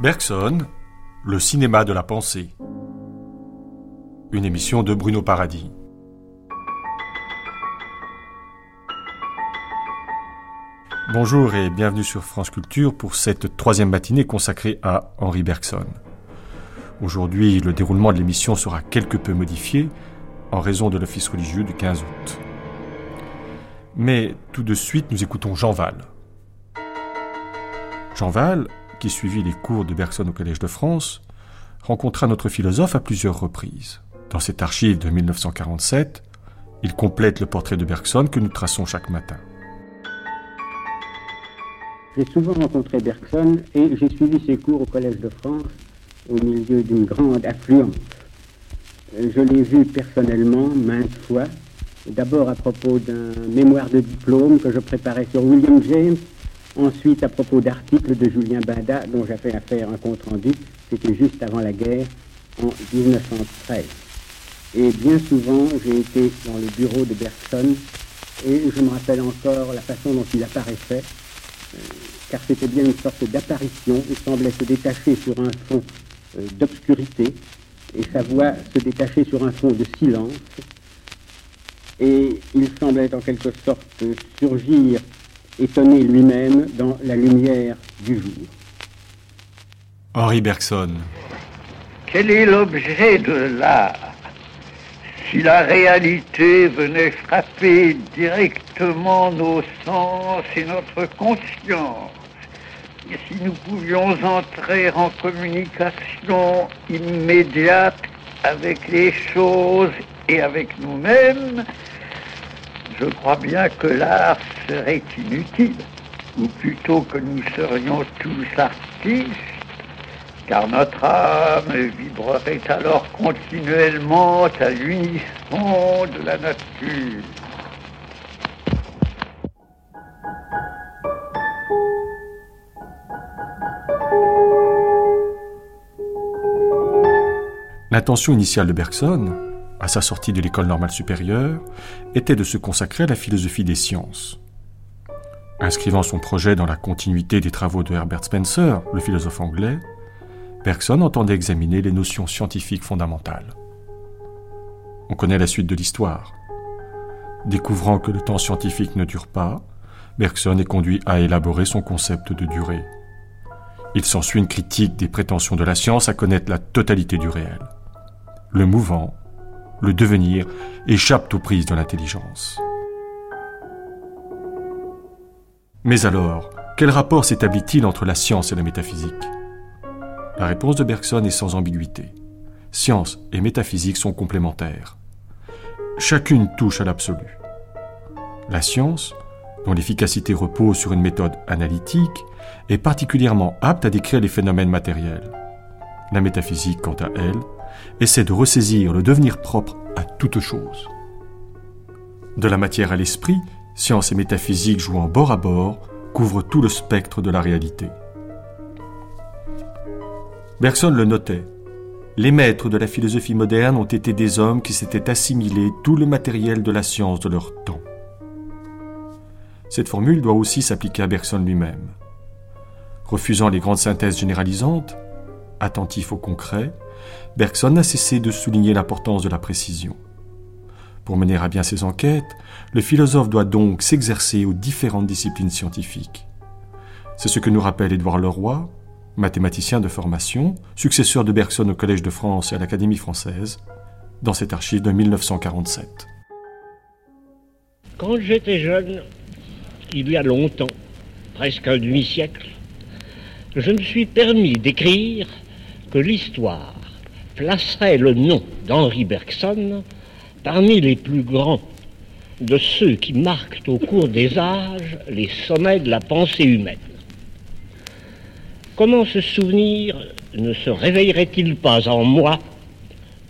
Bergson, le cinéma de la pensée. Une émission de Bruno Paradis. Bonjour et bienvenue sur France Culture pour cette troisième matinée consacrée à Henri Bergson. Aujourd'hui, le déroulement de l'émission sera quelque peu modifié en raison de l'office religieux du 15 août. Mais tout de suite, nous écoutons Jean Val. Jean Val, qui suivit les cours de Bergson au Collège de France, rencontra notre philosophe à plusieurs reprises. Dans cette archive de 1947, il complète le portrait de Bergson que nous traçons chaque matin. J'ai souvent rencontré Bergson et j'ai suivi ses cours au Collège de France au milieu d'une grande affluence. Je l'ai vu personnellement maintes fois, d'abord à propos d'un mémoire de diplôme que je préparais sur William James, ensuite à propos d'articles de Julien Bada dont j'avais à faire un compte-rendu, c'était juste avant la guerre, en 1913. Et bien souvent, j'ai été dans le bureau de Bergson et je me rappelle encore la façon dont il apparaissait euh, car c'était bien une sorte d'apparition. Il semblait se détacher sur un fond euh, d'obscurité, et sa voix se détachait sur un fond de silence, et il semblait en quelque sorte surgir, étonné lui-même, dans la lumière du jour. Henri Bergson. Quel est l'objet de l'art Si la réalité venait frapper directement nos sens et notre conscience, si nous pouvions entrer en communication immédiate avec les choses et avec nous-mêmes, je crois bien que l'art serait inutile, ou plutôt que nous serions tous artistes, car notre âme vibrerait alors continuellement à l'unisson de la nature. L'intention initiale de Bergson, à sa sortie de l'école normale supérieure, était de se consacrer à la philosophie des sciences. Inscrivant son projet dans la continuité des travaux de Herbert Spencer, le philosophe anglais, Bergson entendait examiner les notions scientifiques fondamentales. On connaît la suite de l'histoire. Découvrant que le temps scientifique ne dure pas, Bergson est conduit à élaborer son concept de durée. Il s'ensuit une critique des prétentions de la science à connaître la totalité du réel le mouvant, le devenir échappent aux prises de l'intelligence. Mais alors, quel rapport s'établit-il entre la science et la métaphysique? La réponse de Bergson est sans ambiguïté. Science et métaphysique sont complémentaires. Chacune touche à l'absolu. La science, dont l'efficacité repose sur une méthode analytique, est particulièrement apte à décrire les phénomènes matériels. La métaphysique, quant à elle, essaie de ressaisir le devenir propre à toute chose. De la matière à l'esprit, science et métaphysique jouant bord à bord couvrent tout le spectre de la réalité. Bergson le notait. Les maîtres de la philosophie moderne ont été des hommes qui s'étaient assimilés tout le matériel de la science de leur temps. Cette formule doit aussi s'appliquer à Bergson lui-même. Refusant les grandes synthèses généralisantes, attentif au concret, Bergson n'a cessé de souligner l'importance de la précision. Pour mener à bien ses enquêtes, le philosophe doit donc s'exercer aux différentes disciplines scientifiques. C'est ce que nous rappelle Édouard Leroy, mathématicien de formation, successeur de Bergson au Collège de France et à l'Académie française, dans cette archive de 1947. Quand j'étais jeune, il y a longtemps, presque un demi-siècle, je me suis permis d'écrire que l'histoire placerait le nom d'Henri Bergson parmi les plus grands de ceux qui marquent au cours des âges les sommets de la pensée humaine. Comment ce souvenir ne se réveillerait-il pas en moi,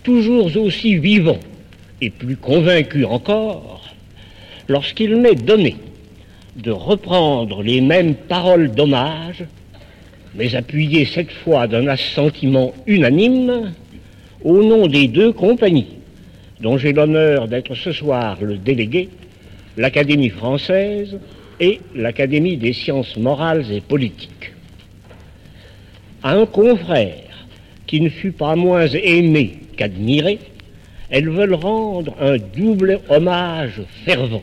toujours aussi vivant et plus convaincu encore, lorsqu'il m'est donné de reprendre les mêmes paroles d'hommage, mais appuyées cette fois d'un assentiment unanime, au nom des deux compagnies, dont j'ai l'honneur d'être ce soir le délégué, l'Académie française et l'Académie des sciences morales et politiques. à un confrère qui ne fut pas moins aimé qu'admiré, elles veulent rendre un double hommage fervent.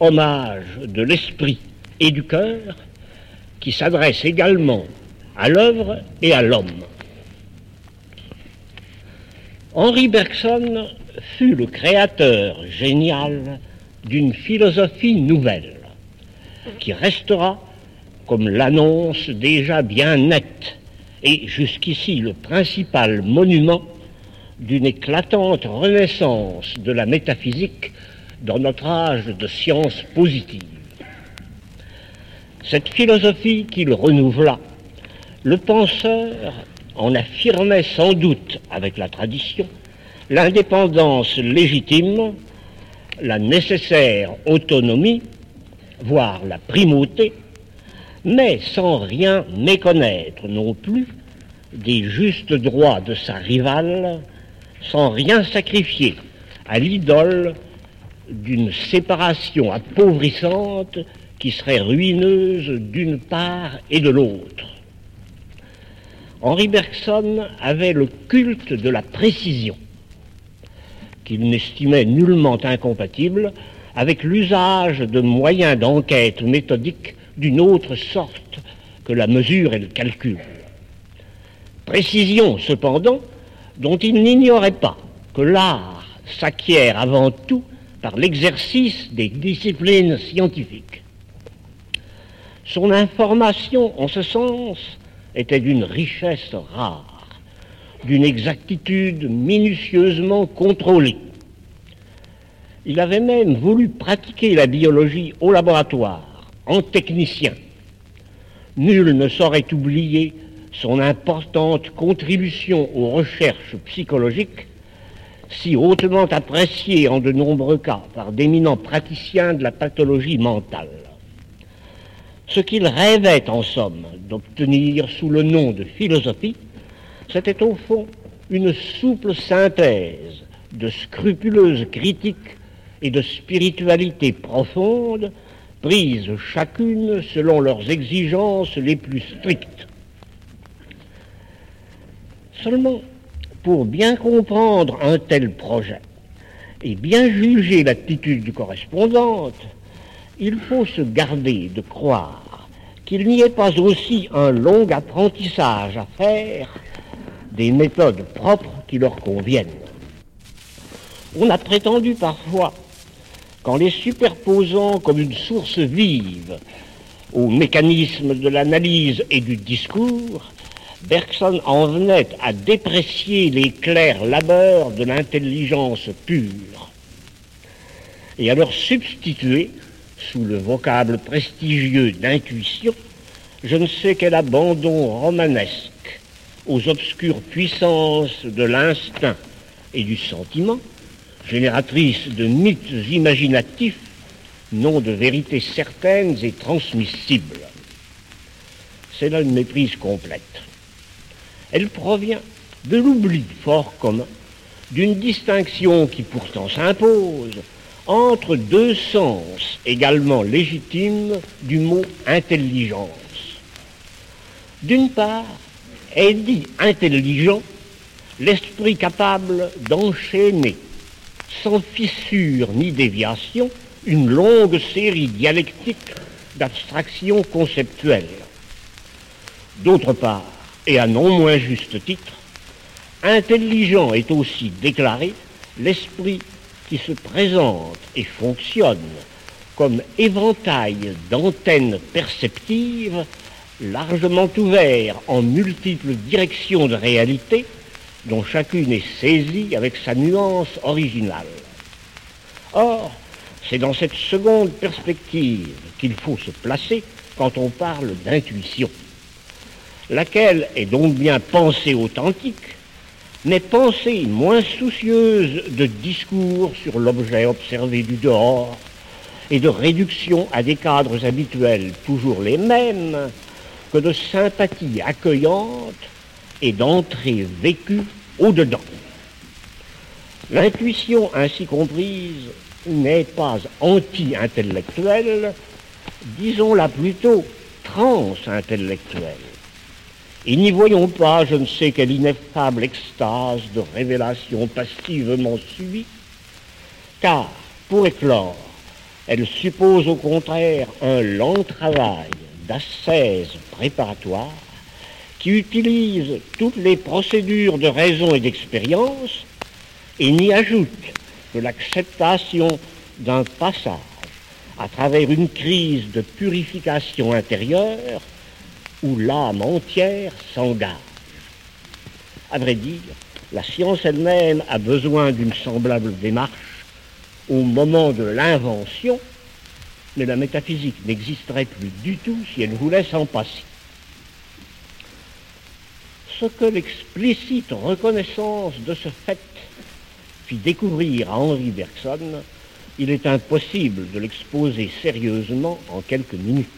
Hommage de l'esprit et du cœur qui s'adresse également à l'œuvre et à l'homme. Henri Bergson fut le créateur génial d'une philosophie nouvelle qui restera, comme l'annonce déjà bien nette, et jusqu'ici le principal monument d'une éclatante renaissance de la métaphysique dans notre âge de sciences positives. Cette philosophie qu'il renouvela, le penseur en affirmait sans doute avec la tradition l'indépendance légitime, la nécessaire autonomie, voire la primauté, mais sans rien méconnaître non plus des justes droits de sa rivale, sans rien sacrifier à l'idole d'une séparation appauvrissante qui serait ruineuse d'une part et de l'autre. Henri Bergson avait le culte de la précision, qu'il n'estimait nullement incompatible avec l'usage de moyens d'enquête méthodique d'une autre sorte que la mesure et le calcul. Précision, cependant, dont il n'ignorait pas que l'art s'acquiert avant tout par l'exercice des disciplines scientifiques. Son information, en ce sens, était d'une richesse rare, d'une exactitude minutieusement contrôlée. Il avait même voulu pratiquer la biologie au laboratoire, en technicien. Nul ne saurait oublier son importante contribution aux recherches psychologiques, si hautement appréciée en de nombreux cas par d'éminents praticiens de la pathologie mentale. Ce qu'il rêvait en somme d'obtenir sous le nom de philosophie, c'était au fond une souple synthèse de scrupuleuse critique et de spiritualité profonde, prises chacune selon leurs exigences les plus strictes. Seulement, pour bien comprendre un tel projet et bien juger l'attitude correspondante, il faut se garder de croire qu'il n'y ait pas aussi un long apprentissage à faire des méthodes propres qui leur conviennent. On a prétendu parfois qu'en les superposant comme une source vive au mécanisme de l'analyse et du discours, Bergson en venait à déprécier les clairs labeurs de l'intelligence pure et à leur substituer, sous le vocable prestigieux d'intuition, je ne sais quel abandon romanesque aux obscures puissances de l'instinct et du sentiment, génératrices de mythes imaginatifs, non de vérités certaines et transmissibles. C'est là une méprise complète. Elle provient de l'oubli fort commun d'une distinction qui pourtant s'impose entre deux sens également légitimes du mot intelligence. D'une part, est dit intelligent l'esprit capable d'enchaîner sans fissure ni déviation une longue série dialectique d'abstractions conceptuelles. D'autre part, et à non moins juste titre, intelligent est aussi déclaré l'esprit qui se présente et fonctionne comme éventail d'antennes perceptives largement ouverts en multiples directions de réalité dont chacune est saisie avec sa nuance originale. Or, c'est dans cette seconde perspective qu'il faut se placer quand on parle d'intuition laquelle est donc bien pensée authentique, mais pensée moins soucieuse de discours sur l'objet observé du dehors et de réduction à des cadres habituels toujours les mêmes que de sympathie accueillante et d'entrée vécue au-dedans. L'intuition ainsi comprise n'est pas anti-intellectuelle, disons-la plutôt trans-intellectuelle Et n'y voyons pas je ne sais quelle ineffable extase de révélation passivement subie, car, pour éclore, elle suppose au contraire un long travail d'assaise préparatoire qui utilise toutes les procédures de raison et d'expérience et n'y ajoute que l'acceptation d'un passage à travers une crise de purification intérieure où l'âme entière s'engage. À vrai dire, la science elle-même a besoin d'une semblable démarche au moment de l'invention, mais la métaphysique n'existerait plus du tout si elle voulait s'en passer. Ce que l'explicite reconnaissance de ce fait fit découvrir à Henri Bergson, il est impossible de l'exposer sérieusement en quelques minutes.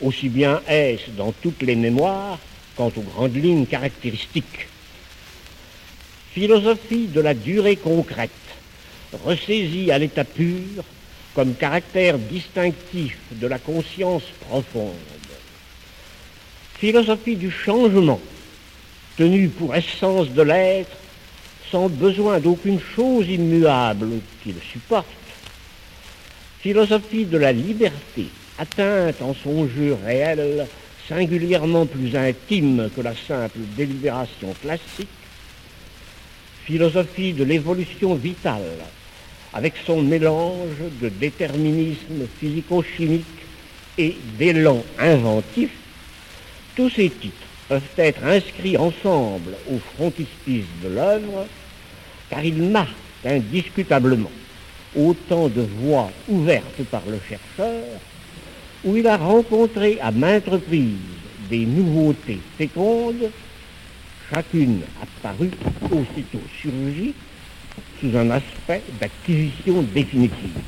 Aussi bien est-ce dans toutes les mémoires quant aux grandes lignes caractéristiques. Philosophie de la durée concrète, ressaisie à l'état pur comme caractère distinctif de la conscience profonde. Philosophie du changement, tenue pour essence de l'être, sans besoin d'aucune chose immuable qui le supporte. Philosophie de la liberté, atteinte en son jeu réel, singulièrement plus intime que la simple délibération classique. Philosophie de l'évolution vitale, avec son mélange de déterminisme physico-chimique et d'élan inventif, tous ces titres peuvent être inscrits ensemble au frontispice de l'œuvre, car ils marquent indiscutablement autant de voies ouvertes par le chercheur, où il a rencontré à maintes reprises des nouveautés fécondes, chacune apparue aussitôt surgie sous un aspect d'acquisition définitive.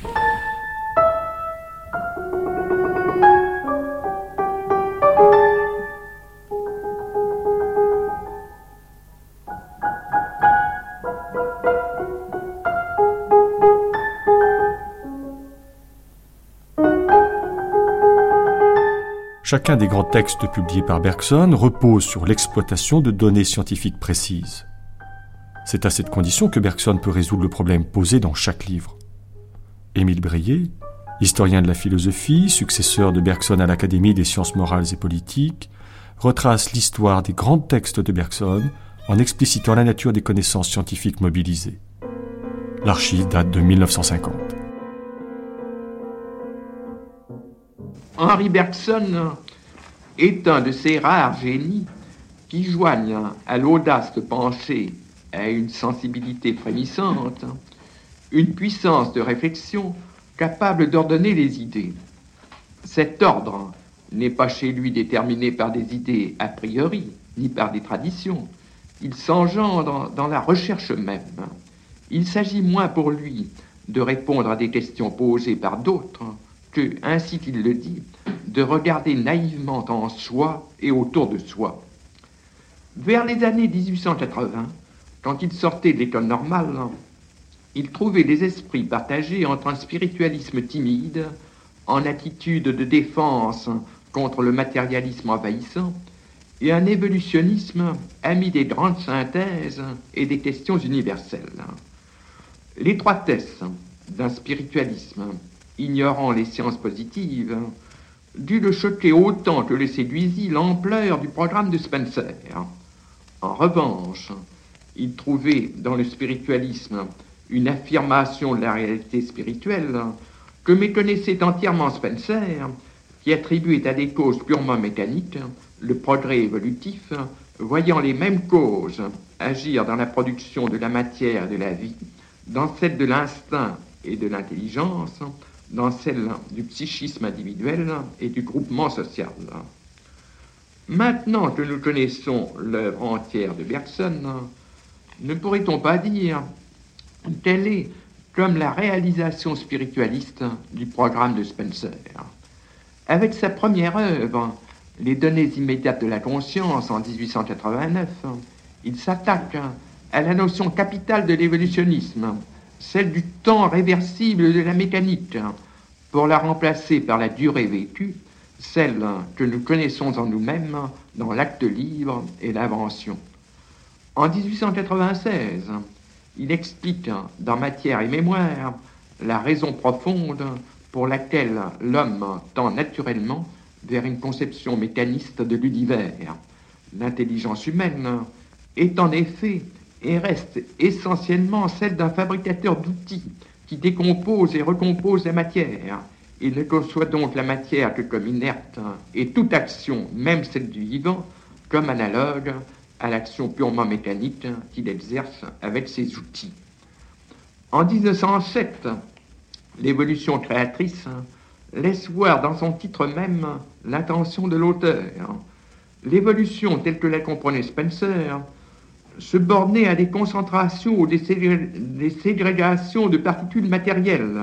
Chacun des grands textes publiés par Bergson repose sur l'exploitation de données scientifiques précises. C'est à cette condition que Bergson peut résoudre le problème posé dans chaque livre. Émile Breillet, historien de la philosophie, successeur de Bergson à l'Académie des sciences morales et politiques, retrace l'histoire des grands textes de Bergson en explicitant la nature des connaissances scientifiques mobilisées. L'archive date de 1950. Henri Bergson est un de ces rares génies qui joignent à l'audace de penser, à une sensibilité frémissante, une puissance de réflexion capable d'ordonner les idées. Cet ordre n'est pas chez lui déterminé par des idées a priori, ni par des traditions. Il s'engendre dans la recherche même. Il s'agit moins pour lui de répondre à des questions posées par d'autres que, ainsi qu'il le dit, de regarder naïvement en soi et autour de soi. Vers les années 1880, quand il sortait de l'école normale, il trouvait des esprits partagés entre un spiritualisme timide, en attitude de défense contre le matérialisme envahissant, et un évolutionnisme ami des grandes synthèses et des questions universelles. L'étroitesse d'un spiritualisme ignorant les sciences positives, dut le choquer autant que le séduisit l'ampleur du programme de Spencer. En revanche, il trouvait dans le spiritualisme une affirmation de la réalité spirituelle que méconnaissait entièrement Spencer, qui attribuait à des causes purement mécaniques le progrès évolutif, voyant les mêmes causes agir dans la production de la matière et de la vie, dans celle de l'instinct et de l'intelligence, dans celle du psychisme individuel et du groupement social. Maintenant que nous connaissons l'œuvre entière de Bergson, ne pourrait-on pas dire quelle est comme la réalisation spiritualiste du programme de Spencer? Avec sa première œuvre, Les données immédiates de la conscience en 1889, il s'attaque à la notion capitale de l'évolutionnisme, celle du temps réversible de la mécanique, pour la remplacer par la durée vécue, celle que nous connaissons en nous-mêmes dans l'acte libre et l'invention. En 1896, il explique dans Matière et Mémoire la raison profonde pour laquelle l'homme tend naturellement vers une conception mécaniste de l'univers. L'intelligence humaine est en effet et reste essentiellement celle d'un fabricateur d'outils qui décompose et recompose la matière. Il ne conçoit donc la matière que comme inerte et toute action, même celle du vivant, comme analogue à l'action purement mécanique qu'il exerce avec ses outils. En 1907, l'évolution créatrice laisse voir dans son titre même l'intention de l'auteur. L'évolution telle que la comprenait Spencer se bornait à des concentrations ou des, ségrégations de particules matérielles.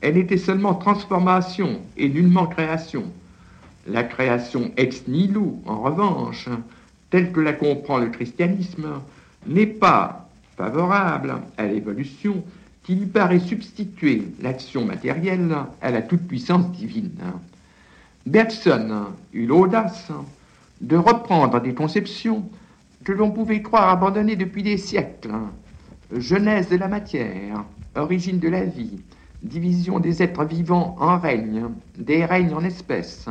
Elle était seulement transformation et nullement création. La création ex nihilo, en revanche, telle que la comprend le christianisme, n'est pas favorable à l'évolution qui lui paraît substituer l'action matérielle à la toute-puissance divine. Bergson eut l'audace de reprendre des conceptions que l'on pouvait croire abandonnées depuis des siècles. Genèse de la matière, origine de la vie, division des êtres vivants en règnes, des règnes en espèces,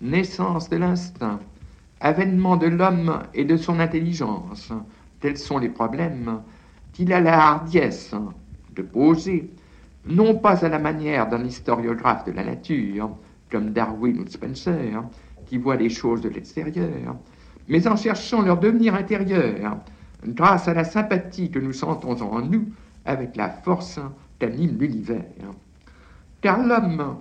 naissance de l'instinct, avènement de l'homme et de son intelligence, tels sont les problèmes qu'il a la hardiesse de poser, non pas à la manière d'un historiographe de la nature, comme Darwin ou Spencer, qui voit les choses de l'extérieur, mais en cherchant leur devenir intérieur, grâce à la sympathie que nous sentons en nous avec la force qu'anime l'univers. Car l'homme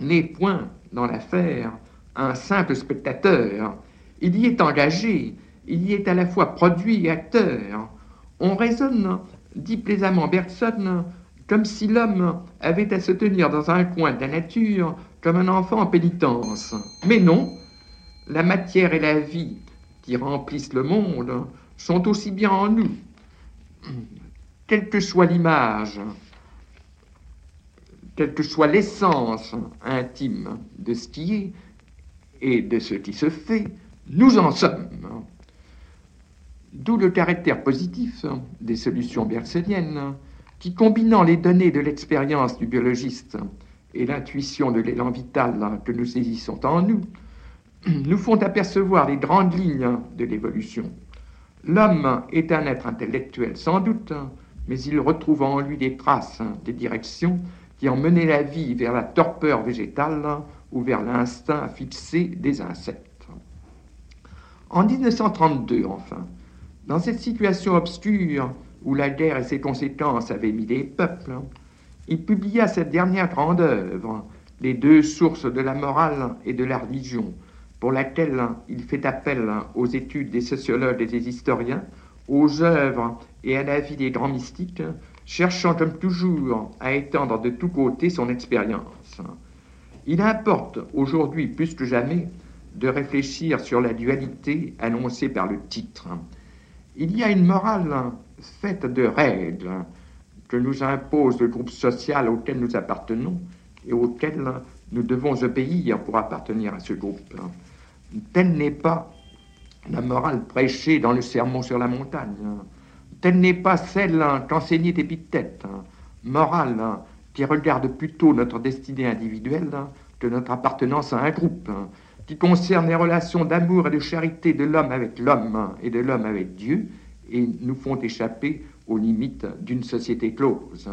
n'est point dans l'affaire un simple spectateur, il y est engagé, il y est à la fois produit et acteur. On raisonne, dit plaisamment Bergson, comme si l'homme avait à se tenir dans un coin de la nature comme un enfant en pénitence. Mais non, la matière et la vie remplissent le monde sont aussi bien en nous. Quelle que soit l'image, quelle que soit l'essence intime de ce qui est et de ce qui se fait, nous en sommes. D'où le caractère positif des solutions bergsoniennes qui, combinant les données de l'expérience du biologiste et l'intuition de l'élan vital que nous saisissons en nous, nous font apercevoir les grandes lignes de l'évolution. L'homme est un être intellectuel sans doute, mais il retrouve en lui des traces, des directions qui ont mené la vie vers la torpeur végétale ou vers l'instinct fixé des insectes. En 1932, enfin, dans cette situation obscure où la guerre et ses conséquences avaient mis des peuples, il publia cette dernière grande œuvre, Les deux sources de la morale et de la religion, pour laquelle il fait appel aux études des sociologues et des historiens, aux œuvres et à la vie des grands mystiques, cherchant comme toujours à étendre de tous côtés son expérience. Il importe aujourd'hui plus que jamais de réfléchir sur la dualité annoncée par le titre. Il y a une morale faite de règles que nous impose le groupe social auquel nous appartenons et auquel nous devons obéir pour appartenir à ce groupe. Telle n'est pas la morale prêchée dans le sermon sur la montagne. Telle n'est pas celle qu'enseignait Épithète, morale qui regarde plutôt notre destinée individuelle que notre appartenance à un groupe, qui concerne les relations d'amour et de charité de l'homme avec l'homme et de l'homme avec Dieu, et nous font échapper aux limites d'une société close.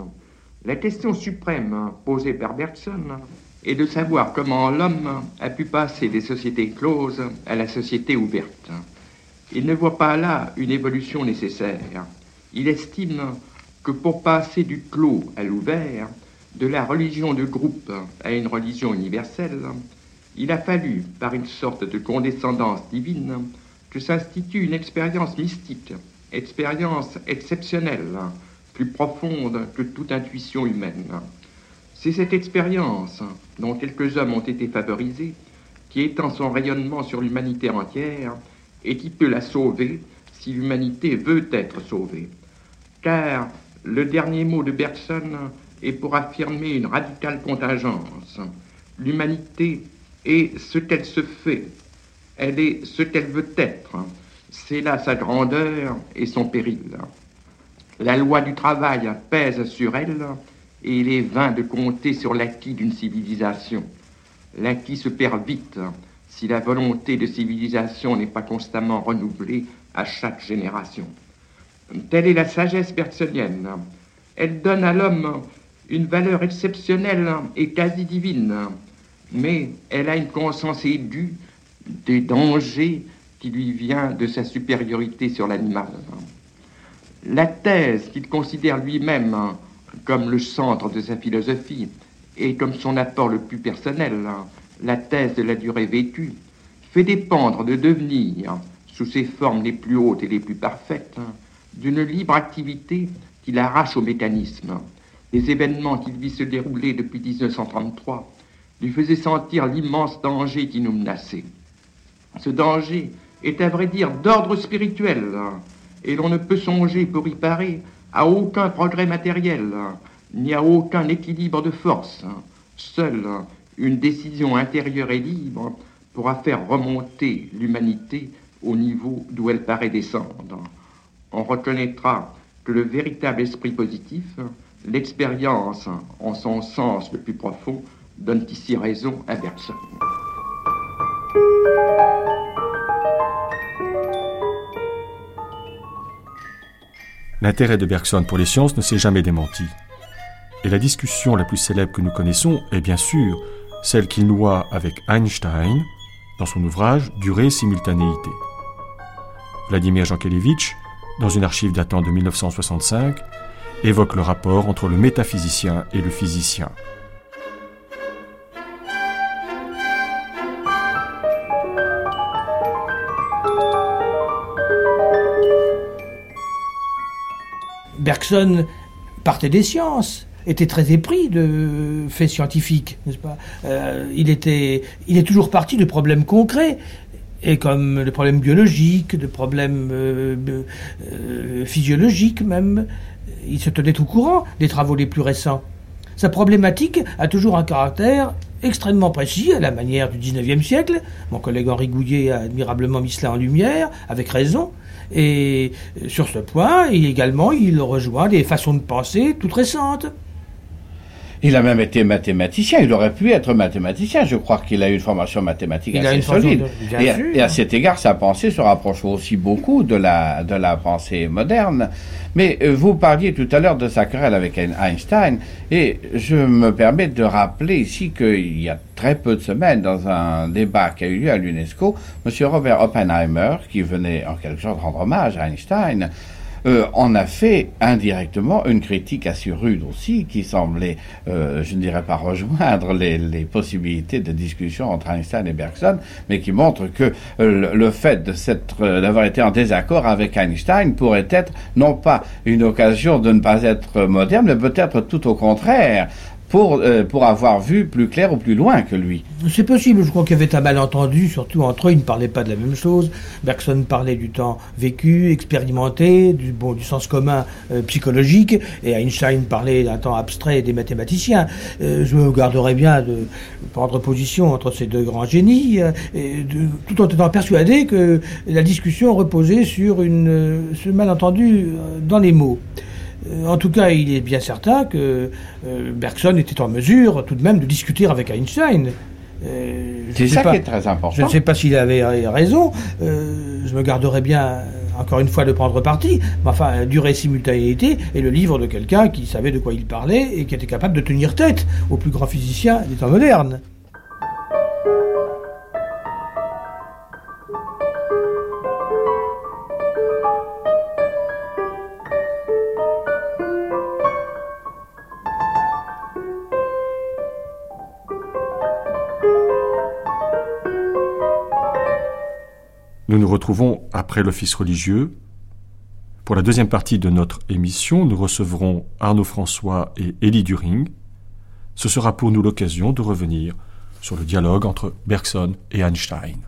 La question suprême posée par Bergson et de savoir comment l'homme a pu passer des sociétés closes à la société ouverte. Il ne voit pas là une évolution nécessaire. Il estime que pour passer du clos à l'ouvert, de la religion de groupe à une religion universelle, il a fallu, par une sorte de condescendance divine, que s'institue une expérience mystique, expérience exceptionnelle, plus profonde que toute intuition humaine. C'est cette expérience, dont quelques hommes ont été favorisés, qui étend son rayonnement sur l'humanité entière et qui peut la sauver si l'humanité veut être sauvée. Car le dernier mot de Bergson est pour affirmer une radicale contingence. L'humanité est ce qu'elle se fait, Elle est ce qu'elle veut être. C'est là sa grandeur et son péril. La loi du travail pèse sur elle et il est vain de compter sur l'acquis d'une civilisation. L'acquis se perd vite si la volonté de civilisation n'est pas constamment renouvelée à chaque génération. Telle est la sagesse bergsonienne. Elle donne à l'homme une valeur exceptionnelle et quasi divine, mais elle a une conscience aiguë des dangers qui lui vient de sa supériorité sur l'animal. La thèse qu'il considère lui-même comme le centre de sa philosophie et comme son apport le plus personnel, la thèse de la durée vécue, fait dépendre de devenir, sous ses formes les plus hautes et les plus parfaites, d'une libre activité qu'il arrache au mécanisme. Les événements qu'il vit se dérouler depuis 1933 lui faisaient sentir l'immense danger qui nous menaçait. Ce danger est à vrai dire d'ordre spirituel, et l'on ne peut songer pour y parer à aucun progrès matériel, ni à aucun équilibre de force. Seule une décision intérieure et libre pourra faire remonter l'humanité au niveau d'où elle paraît descendre. On reconnaîtra que le véritable esprit positif, l'expérience en son sens le plus profond, donne ici raison à Bergson. L'intérêt de Bergson pour les sciences ne s'est jamais démenti. Et la discussion la plus célèbre que nous connaissons est bien sûr celle qu'il noie avec Einstein dans son ouvrage Durée simultanéité. Vladimir Jankelevitch, dans une archive datant de 1965, évoque le rapport entre le métaphysicien et le physicien. Bergson partait des sciences, était très épris de faits scientifiques, n'est-ce pas? Euh, il, était, il est toujours parti de problèmes concrets, et comme de problèmes biologiques, de problèmes physiologiques même. Il se tenait au courant des travaux les plus récents. Sa problématique a toujours un caractère extrêmement précis, à la manière du XIXe siècle. Mon collègue Henri Gouillet a admirablement mis cela en lumière, avec raison. Et sur ce point, également, il rejoint des façons de penser toutes récentes. Il a même été mathématicien. Il aurait pu être mathématicien. Je crois qu'il a eu une formation mathématique assez solide. et, à, cet égard, sa pensée se rapproche aussi beaucoup de la, de la pensée moderne. Mais euh, vous parliez tout à l'heure de sa querelle avec Einstein. Et je me permets de rappeler ici qu'il y a très peu de semaines, dans un débat qui a eu lieu à l'UNESCO, M. Robert Oppenheimer, qui venait en quelque sorte rendre hommage à Einstein, euh, on a fait indirectement une critique assez rude aussi, qui semblait, euh, je ne dirais pas rejoindre les, possibilités de discussion entre Einstein et Bergson, mais qui montre que euh, le, fait d'avoir été en désaccord avec Einstein pourrait être non pas une occasion de ne pas être moderne, mais peut-être tout au contraire, pour, euh, pour avoir vu plus clair ou plus loin que lui. C'est possible, je crois qu'il y avait un malentendu, surtout entre eux, ils ne parlaient pas de la même chose. Bergson parlait du temps vécu, expérimenté, du, bon, du sens commun euh, psychologique, et Einstein parlait d'un temps abstrait des mathématiciens. Euh, je me garderais bien de prendre position entre ces deux grands génies, tout en étant persuadé que la discussion reposait sur une, ce malentendu dans les mots. Euh, en tout cas, il est bien certain que euh, Bergson était en mesure tout de même de discuter avec Einstein. Euh, c'est ça qui est très important. Je ne sais pas s'il avait raison. je me garderais bien, encore une fois, de prendre parti. Mais enfin, durée simultanéité est le livre de quelqu'un qui savait de quoi il parlait et qui était capable de tenir tête aux plus grands physiciens des temps modernes. Retrouvons après l'office religieux. Pour la deuxième partie de notre émission, nous recevrons Arnaud François et Élie During. Ce sera pour nous l'occasion de revenir sur le dialogue entre Bergson et Einstein.